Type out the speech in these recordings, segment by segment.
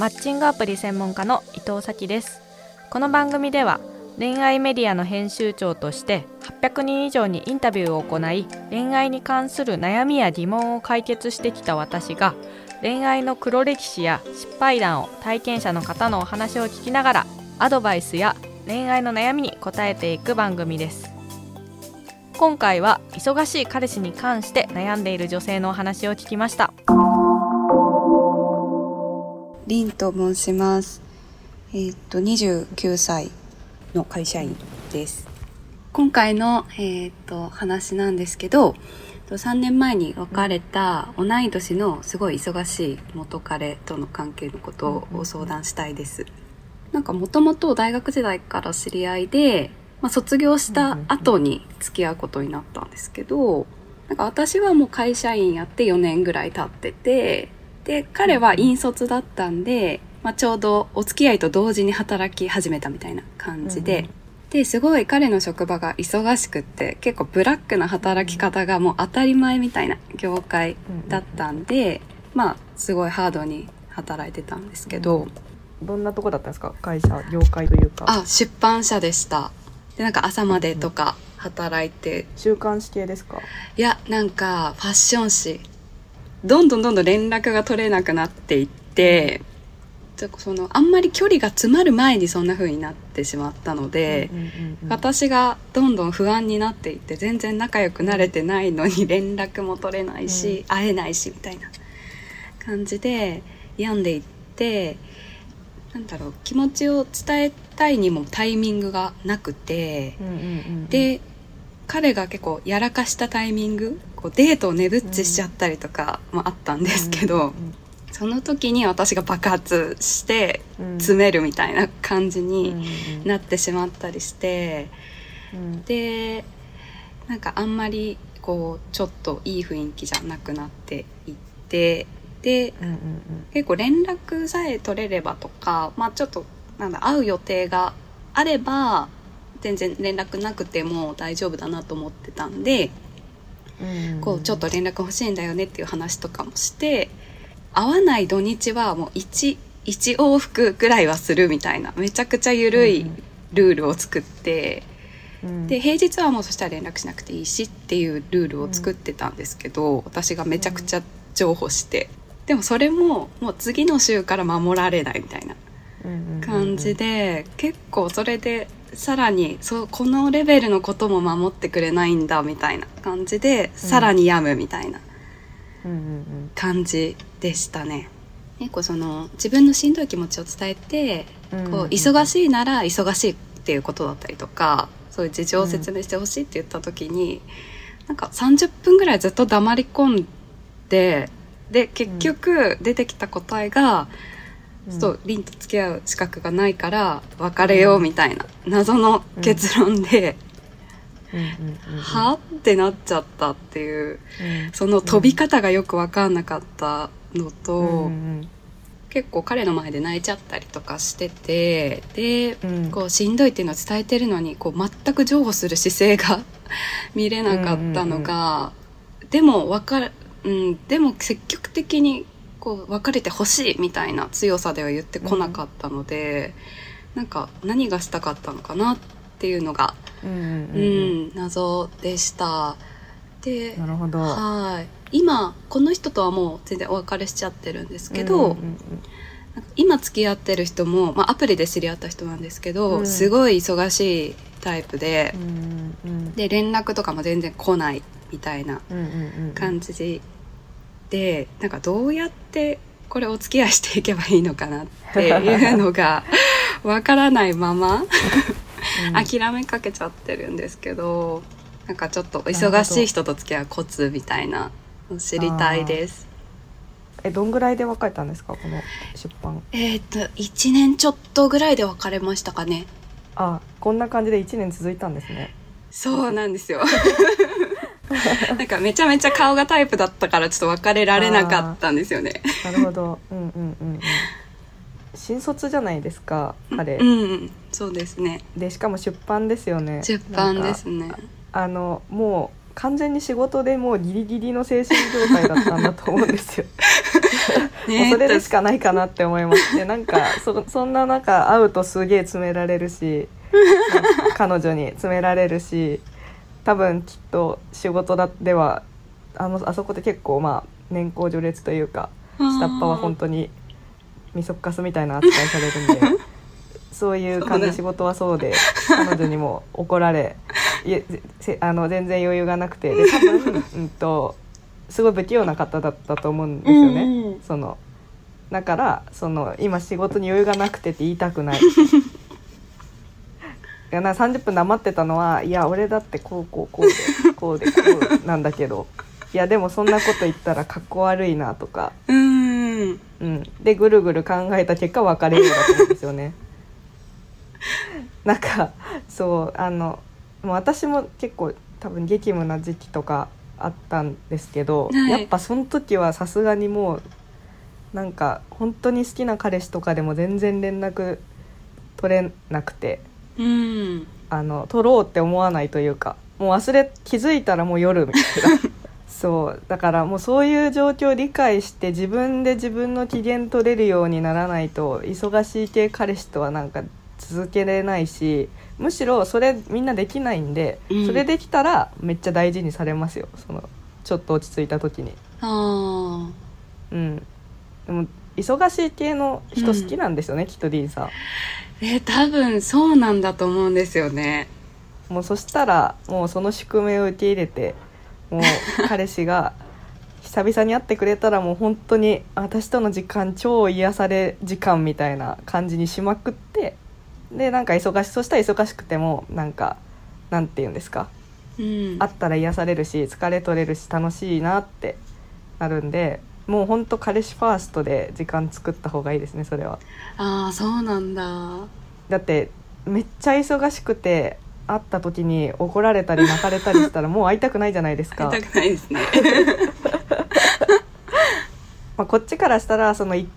マッチングアプリ専門家の伊藤咲です。この番組では恋愛メディアの編集長として800人以上にインタビューを行い恋愛に関する悩みや疑問を解決してきた私が恋愛の黒歴史や失敗談を体験者の方のお話を聞きながらアドバイスや恋愛の悩みに答えていく番組です。今回は忙しい彼氏に関して悩んでいる女性のお話を聞きました。リンと申しますえーっと29歳の会社員です今回の、えーっと話なんですけど3年前に別れた同い年のすごい忙しい元彼との関係のことを相談したいです。なんかもともと大学時代から知り合いで、まあ、卒業した後に付き合うことになったんですけど、なんか私はもう会社員やって4年ぐらい経ってて、で、彼は引率だったんで、まあ、ちょうどお付き合いと同時に働き始めたみたいな感じで、で、すごい彼の職場が忙しくって、結構ブラックな働き方がもう当たり前みたいな業界だったんで、まあ、すごいハードに働いてたんですけど、どんなとこだったんですか？会社業界というか。あ、出版社でした。で、なんか朝までとか働いて、週刊誌系ですか？いや、なんかファッション誌、どんどんどんどん連絡が取れなくなっていって、その、あんまり距離が詰まる前にそんな風になってしまったので、うんうんうん私がどんどん不安になっていって全然仲良くなれてないのに連絡も取れないし、会えないしみたいな感じで病んでいってなんだろう気持ちを伝えたいにもタイミングがなくてうんうんうん。で彼が結構やらかしたタイミングこうデートをねぶっちしちゃったりとかもあったんですけど、その時に私が爆発してうん。詰めるみたいな感じうんにうん。なってしまったりして。うん。でなんかあんまりこうちょっといい雰囲気じゃなくなっていってで結構連絡さえ取れればとかまあちょっとなんだ会う予定があれば全然連絡なくても大丈夫だなと思ってたんでこうちょっと連絡欲しいんだよねっていう話とかもして会わない土日はもう1一往復ぐらいはするみたいなめちゃくちゃ緩いルールを作って。うん。で平日はもうそしたら連絡しなくていいしっていうルールを作ってたんですけど、私がめちゃくちゃ譲歩して。でもそれももう次の週から守られないみたいな感じで、結構それでさらにそうこのレベルのことも守ってくれないんだみたいな感じでさらに病むみたいな感じでしたね。結構その自分のしんどい気持ちを伝えてうんこう忙しいなら忙しいっていうことだったりとかそういう事情を説明してほしいって言った時に、なんか30分ぐらいずっと黙り込んでで結局出てきた答えが、うんそう凛と付き合う資格がないから別れようみたいな謎の結論で、はってなっちゃったっていううん。その飛び方がよく分かんなかったのと。結構彼の前で泣いちゃったりとかしててで、うん。こうしんどいっていうのを伝えてるのにこう全く譲歩する姿勢が 見れなかったのが、でもわかる、うん、でも積極的にこう別れてほしいみたいな強さでは言ってこなかったので、なんか何がしたかったのかなっていうのが、うんうんううん。ん、謎でした。ではい。今この人とはもう全然お別れしちゃってるんですけど、うんうんなんか今付き合ってる人も、まあ、アプリで知り合った人なんですけど、うん。すごい忙しいタイプでう、んうんで連絡とかも全然来ないみたいなうんうんうん感じでなんかどうやってこれお付き合いしていけばいいのかなっていうのが わからないままうん諦めかけちゃってるんですけどなんかちょっと忙しい人と付き合うコツみたいなの知りたいです。えどんぐらいで別れたんですかこの出版えっ、と1年ちょっとぐらいで別れましたかね。あこんな感じで1年続いたんですねそうなんですよ。なんかめちゃめちゃ顔がタイプだったからちょっと別れられなかったんですよね。なるほど。うんうんうんうん。新卒じゃないですか彼、うん、そうですね。でしかも出版ですよね。出版ですね。あのもう完全に仕事でもうギリギリの精神状態だったんだと思うんですよ。ねもうそれでしかないかなって思いますでなんかそそんな中会うとすげえ詰められるし 彼女に詰められるし多分きっと仕事だではあのあそこで結構まあ年功序列というか下っ端は本当にみそっかすみたいな扱いされるんで そういう感じ仕事はそうで彼女にも怒られいえせあの全然余裕がなくてで多分、うん、とすごい不器用な方だったと思うんですよね。うんうんそのだからその今仕事に余裕がなくてって言いたくない。いやな30分黙ってたのはいや俺だってこうこうこうでこうでこうなんだけど。いやでもそんなこと言ったらかっこ悪いなとか、うん。うん、でぐるぐる考えた結果別れようだと思うんですよね。なんかそうあのもう私も結構多分激務な時期とかあったんですけど、はい。やっぱその時はさすがにもうなんか本当に好きな彼氏とかでも全然連絡取れなくてうん。あの取ろうって思わないというかもう忘れ気づいたらもう夜みたいなそう。だからもうそういう状況を理解して自分で自分の機嫌取れるようにならないと忙しい系彼氏とはなんか続けれないしむしろそれみんなできないんで、うん。それできたらめっちゃ大事にされますよ。そのちょっと落ち着いた時に。あうん、でも忙しい系の人好きなんですよね、きっとディーンさん。ーえ多分そうなんだと思うんですよね。もうそしたらもうその宿命を受け入れてもう彼氏が久々に会ってくれたらもう本当に私との時間超癒され時間みたいな感じにしまくってでなんか忙しそしたら忙しくてもなんかなんて言うんですか？うん。会ったら癒されるし疲れ取れるし楽しいなってなるんでもう本当彼氏ファーストで時間作った方がいいですねそれは。ああそうなんだ。だってめっちゃ忙しくて会った時に怒られたり泣かれたりしたら もう会いたくないじゃないですか。会いたくないですね。まあ、こっちからしたらそのい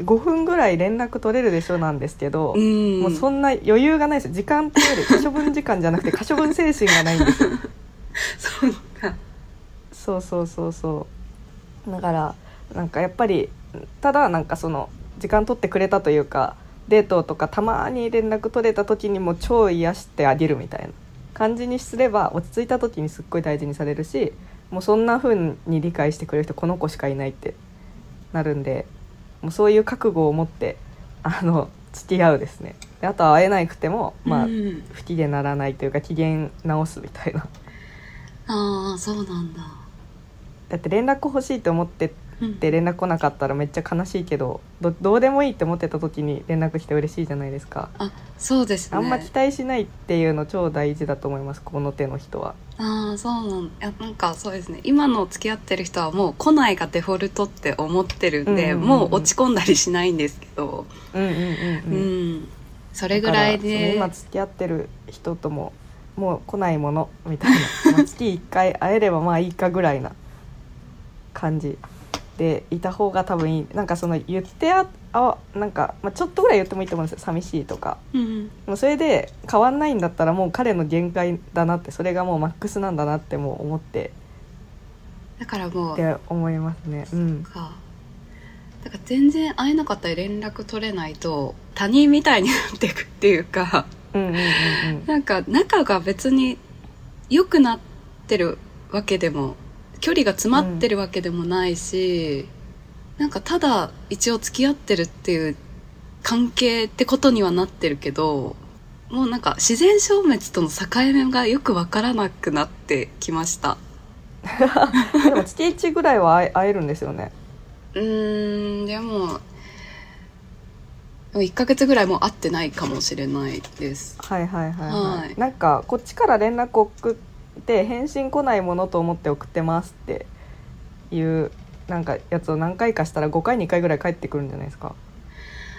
5分ぐらい連絡取れるでしょなんですけど、うん。もうそんな余裕がないです。時間っていうより可処分時間じゃなくて可処分精神がないんですよ。そうか。そうそうそうそう。だからなんかやっぱりただなんかその時間取ってくれたというかデートとかたまに連絡取れた時にも超癒してあげるみたいな感じにすれば落ち着いた時にすっごい大事にされるしもうそんな風に理解してくれる人この子しかいないってなるんでもうそういう覚悟を持ってあの付き合うですね。であとは会えなくてもまあ、うん。不機嫌ならないというか機嫌直すみたいな。ああそうなんだ。だって連絡欲しいと思ってうんで連絡来なかったらめっちゃ悲しいけどどどうでもいいって思ってた時に連絡来て嬉しいじゃないですか。あそうですね。あんま期待しないっていうの超大事だと思いますこの手の人は。ああそうなんいやなんかそうですね。今の付き合ってる人はもう来ないがデフォルトって思ってるんで、うんうんうんもう落ち込んだりしないんですけど。うんうんうんううん。ん、それぐらいで。今付き合ってる人とももう来ないものみたいな。まあ月1回会えればまあいいかぐらいな感じでいた方が多分いい。なんかその言ってああなんか、まあ、ちょっとぐらい言ってもいいと思うんですよ。寂しいとか。うんでもそれで変わんないんだったらもう彼の限界だなってそれがもうマックスなんだなってもう思って。だからもうって思いますね。うん。か。だから全然会えなかったり連絡取れないと他人みたいになっていくっていうかなんか仲が別に良くなってるわけでも距離が詰まってるわけでもないし、なんかただ一応付き合ってるっていう関係ってことにはなってるけどもうなんか自然消滅との境目がよくわからなくなってきました。でも月1ぐらいは会えるんですよね。うーんでもでも1ヶ月ぐらいもう会ってないかもしれないです。はいはいはい、はい。はい。なんかこっちから連絡送って返信来ないものと思って送ってますっていうなんかやつを何回かしたら5回2回ぐらい返ってくるんじゃないですか。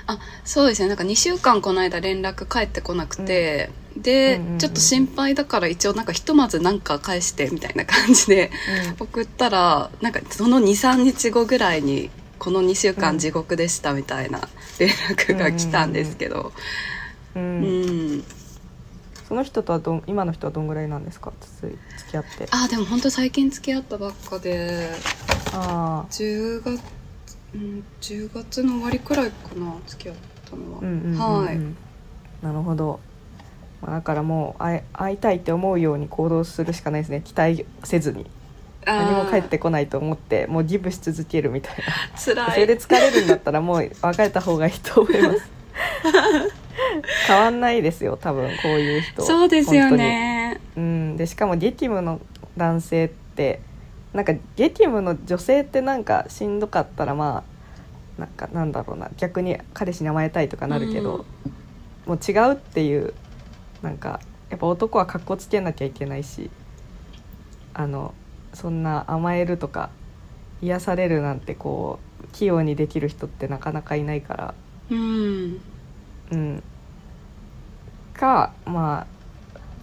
あそうですね。なんか2週間この間連絡返ってこなくて、で、うんうんうんちょっと心配だから一応なんかひとまずなんか返してみたいな感じで送ったらなんかその23日後ぐらいにこの2週間地獄でしたみたいな連絡が来たんですけど。うん、ううんん、その人とはどん今の人はどんぐらいなんですか？つ付き合って。あでも本当最近付き合ったばっかで。あ10うん、10月の終わりくらいかな付き合ったのは、うんうんうんうんはい。なるほど、まあ、だからもう会え会いたいって思うように行動するしかないですね。期待せずに。何も返ってこないと思ってもうギブし続けるみたいな。つらそれで疲れるんだったらもう別れた方がいいと思います 変わんないですよ多分こういう人。そうですよね。うん。でしかも激務の男性ってなんか激務の女性ってなんかしんどかったらまあなんかなんだろうな。逆に彼氏に甘えたいとかなるけど、もう違うっていうなんかやっぱ男はかっこつけなきゃいけないしあのそんな甘えるとか癒されるなんてこう器用にできる人ってなかなかいないから。うん。うんかまあ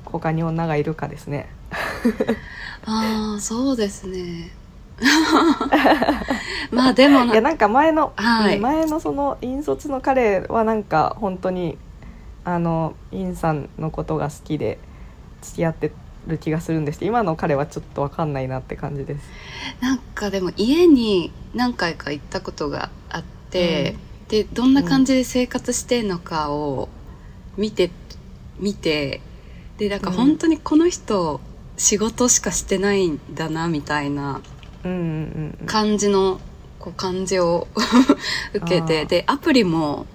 他に女がいるかですね。ああそうですね。まあでもいやなんか前の、はい。前のその引率の彼はなんか本当にあのインさんのことが好きで付き合ってる気がするんですけど今の彼はちょっと分かんないなって感じです。なんかでも家に何回か行ったことがあって、でどんな感じで生活してんのかを見て見てでなんかうん。本当にこの人仕事しかしてないんだなみたいな感じのこう感じを 受けてでアプリも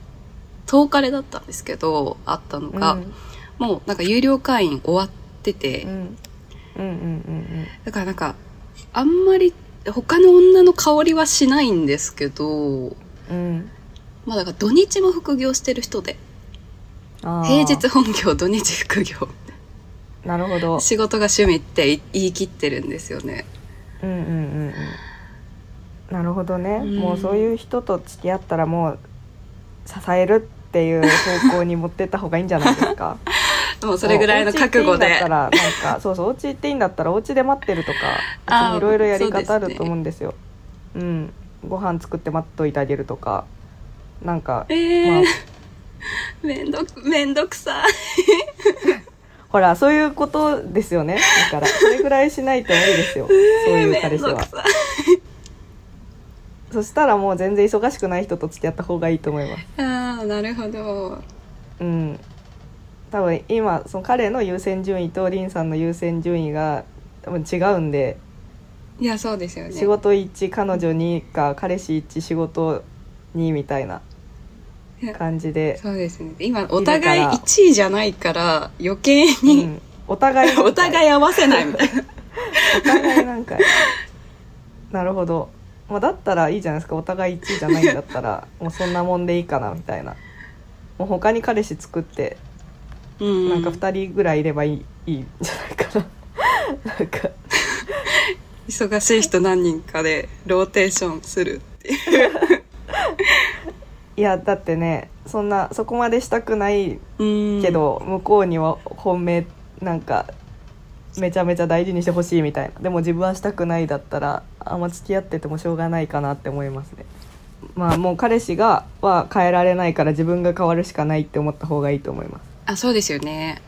10日でだったんですけどあったのが、うん。もうなんか有料会員終わってて、だからなんかあんまり他の女の香りはしないんですけどうんうん。まあだから土日も副業してる人で平日本業土日副業。なるほど。仕事が趣味って言い切ってるんですよね。うんうんうんうん。なるほどね、うん。もうそういう人と付き合ったらもう支えるっていう方向に持ってった方がいいんじゃないですか？もうそれぐらいの覚悟で。なんかそうそうお家行っていいんだったらお家で待ってるとかいろいろやり方あると思うんですよ。うん。ご飯作って待っといてあげるとかなんか、えー。まあ めんどくめんどくさい。ほらそういうことですよね。だからそれぐらいしないと無理ですよ。そういう彼氏は。そしたらもう全然忙しくない人と付き合った方がいいと思います。いああなるほど。うん。多分今その彼の優先順位とリンさんの優先順位が多分違うんで。いやそうですよね。仕事1彼女2か彼氏1仕事2みたいな 感じで、そうですね。今お互い1位じゃないから余計うに、ん、お互い お互い合わせないみたいな。お互いなんかなるほど、まあ、だったらいいじゃないですか。お互い1位じゃないんだったらもうそんなもんでいいかなみたいな。もう他に彼氏作ってうんなんか2人ぐらいいればいい,、いいんじゃないかな。なんか。忙しい人何人かでローテーションするっていういやだってねそんなそこまでしたくないうん。けど、向こうには本命なんかめちゃめちゃ大事にしてほしいみたいな。でも自分はしたくないだったらあんま付き合っててもしょうがないかなって思いますね。まあもう彼氏がは変えられないから自分が変わるしかないって思った方がいいと思います。あそうですよね。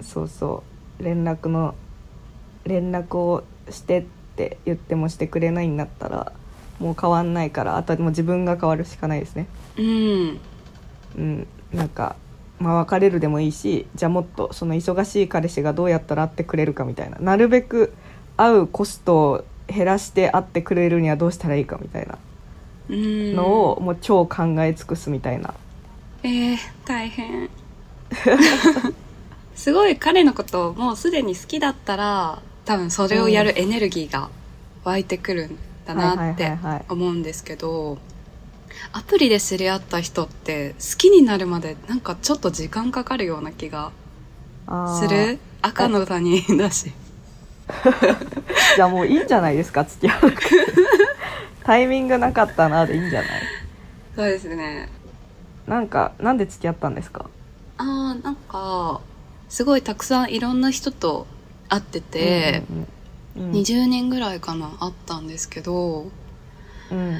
そうそう。連絡の連絡をしてって言ってもしてくれないんだったらもう変わんないからあとはもう自分が変わるしかないですね。うん。うん、なんか、まあ、別れるでもいいしじゃあもっとその忙しい彼氏がどうやったら会ってくれるかみたいな。なるべく会うコストを減らして会ってくれるにはどうしたらいいかみたいな。うん。のをもう超考え尽くすみたいな、えー、大変。すごい彼のことをもうすでに好きだったら多分それをやるエネルギーが湧いてくるんだなって思うんですけどアプリで知り合った人って好きになるまでなんかちょっと時間かかるような気がする？赤の他人だし。じゃあもういいんじゃないですか付き合う タイミングなかったなでいいんじゃない？そうですね。なんかなんで付き合ったんですか？あーなんかすごいたくさんいろんな人と会ってて、うんうんうん20年ぐらいかなあったんですけどうん。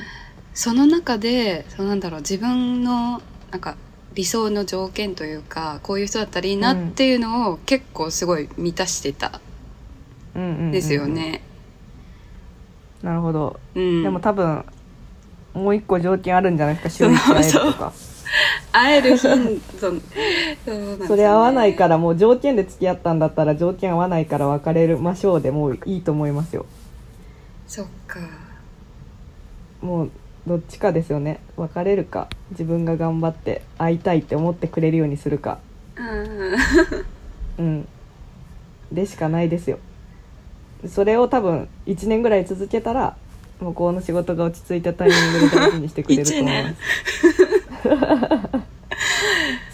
その中でそのなんだろう自分のなんか理想の条件というかこういう人だったらいいなっていうのを結構すごい満たしてた。ですよね。なるほど。うん、でも多分もう一個条件あるんじゃないですか週に会えるとか会える頻度そそれ合わないからもう条件で付き合ったんだったら条件合わないから別れましょうでもういいと思いますよ。そっか。もうどっちかですよね。別れるか。自分が頑張って会いたいって思ってくれるようにするか。うんうん。でしかないですよ。それを多分1年ぐらい続けたら向こうの仕事が落ち着いたタイミングで大事にしてくれると思います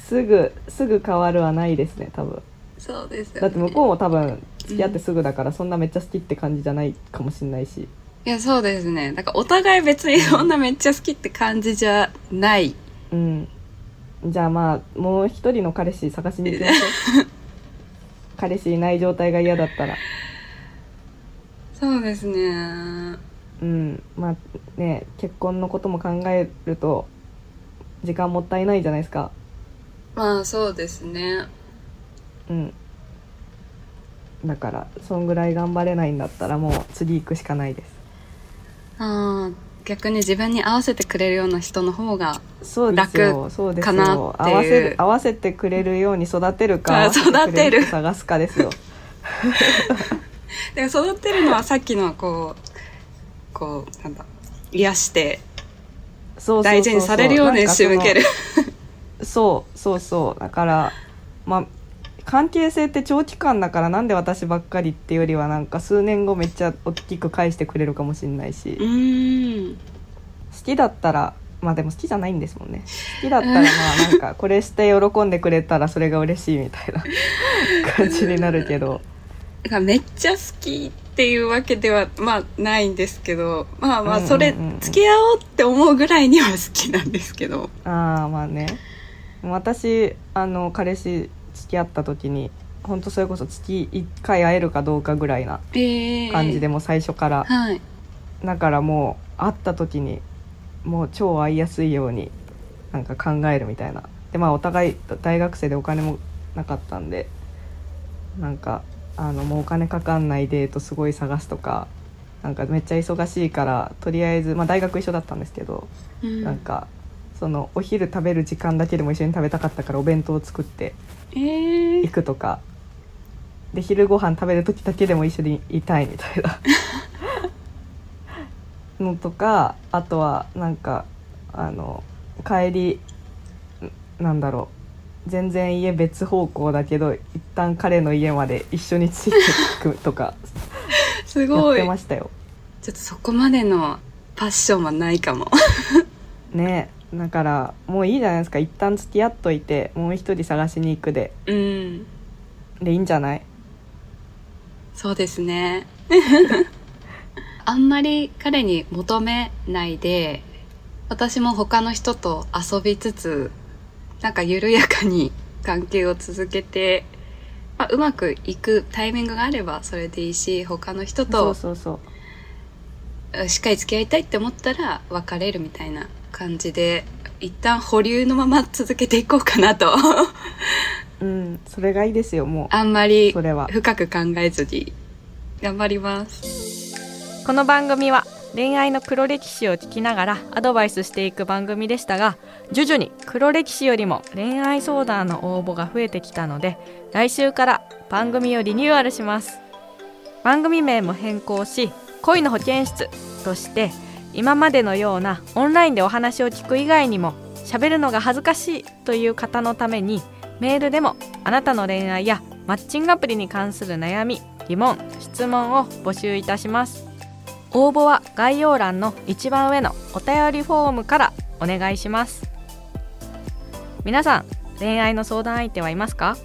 すぐすぐ変わるはないですね多分。そうですよ、ね、だって向こうも多分付き合ってすぐだからそんなめっちゃ好きって感じじゃないかもしれないし。いやそうですね。だからお互い別にそんなめっちゃ好きって感じじゃない。うん。じゃあまあもう一人の彼氏探しに行きましょう。彼氏いない状態が嫌だったら。そうですね。うん。まあね結婚のことも考えると時間もったいないじゃないですか。まあそうですね。うん。だからそんぐらい頑張れないんだったらもう次行くしかないです。ああ逆に自分に合わせてくれるような人の方が楽かなっていう。よ合わせる合わせてくれるように育てるかあ 育てる探すかですよ。で育てるのはさっきのこうこうなんだ癒して大事にされるように仕向ける。そうそうそう。だからまあ関係性って長期間だからなんで私ばっかりっていうよりはなんか数年後めっちゃ大きく返してくれるかもしれないし。好きだったらまあでも好きじゃないんですもんね。好きだったらまあなんかこれして喜んでくれたらそれが嬉しいみたいな感じになるけど。めっちゃ好きっていうわけではまあないんですけどまあまあそれ付き合おうって思うぐらいには好きなんですけど。ああまあね。私あの彼氏付き合った時に本当それこそ月1回会えるかどうかぐらいなええ感じでもう最初から、はい。だからもう会った時にもう超会いやすいようになんか考えるみたいな。でまあお互い大学生でお金もなかったんでなんかあのもうお金かかんないデートすごい探すとかなんかめっちゃ忙しいからとりあえず、まあ、大学一緒だったんですけど、うん。なんかそのお昼食べる時間だけでも一緒に食べたかったからお弁当を作ってええ行くとか。で昼ご飯食べる時だけでも一緒にいたいみたいな。のとかあとはなんかあの帰りんなんだろう全然家別方向だけど一旦彼の家まで一緒についていくとかやっ すごい。てましたよ。ちょっとそこまでのパッションはないかも。ねだからもういいじゃないですか。一旦付き合っといてもう一人探しに行くで。うん。でいいんじゃない？そうですね。あんまり彼に求めないで私も他の人と遊びつつなんか緩やかに関係を続けて、まあ、うまくいくタイミングがあればそれでいいし他の人そうとそうそう。しっかり付き合いたいって思ったら別れるみたいな感じで一旦保留のまま続けていこうかなと。うんそれがいいですよもう。あんまりそれは。深く考えずに。頑張ります。この番組は恋愛の黒歴史を聞きながらアドバイスしていく番組でしたが徐々に黒歴史よりも恋愛相談の応募が増えてきたので来週から番組をリニューアルします。番組名も変更し恋の保健室として今までのようなオンラインでお話を聞く以外にも喋るのが恥ずかしいという方のためにメールでもあなたの恋愛やマッチングアプリに関する悩み疑問質問を募集いたします。応募は概要欄の一番上のお便りフォームからお願いします。皆さん恋愛の相談相手はいますか？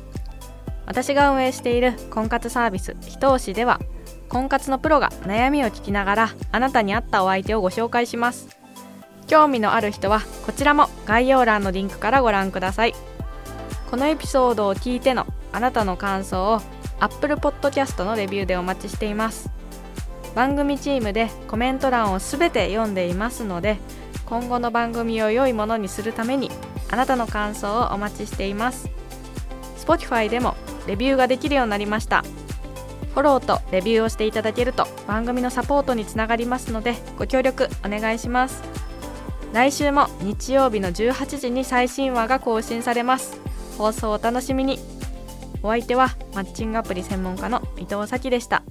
私が運営している婚活サービスひと押しでは婚活のプロが悩みを聞きながらあなたに合ったお相手をご紹介します。興味のある人はこちらも概要欄のリンクからご覧ください。このエピソードを聞いてのあなたの感想を Apple Podcast のレビューでお待ちしています。番組チームでコメント欄をすべて読んでいますので今後の番組を良いものにするためにあなたの感想をお待ちしています。Spotify でもレビューができるようになりました。フォローとレビューをしていただけると番組のサポートにつながりますのでご協力お願いします。来週も日曜日の18時に最新話が更新されます。放送お楽しみに。お相手はマッチングアプリ専門家の伊藤咲でした。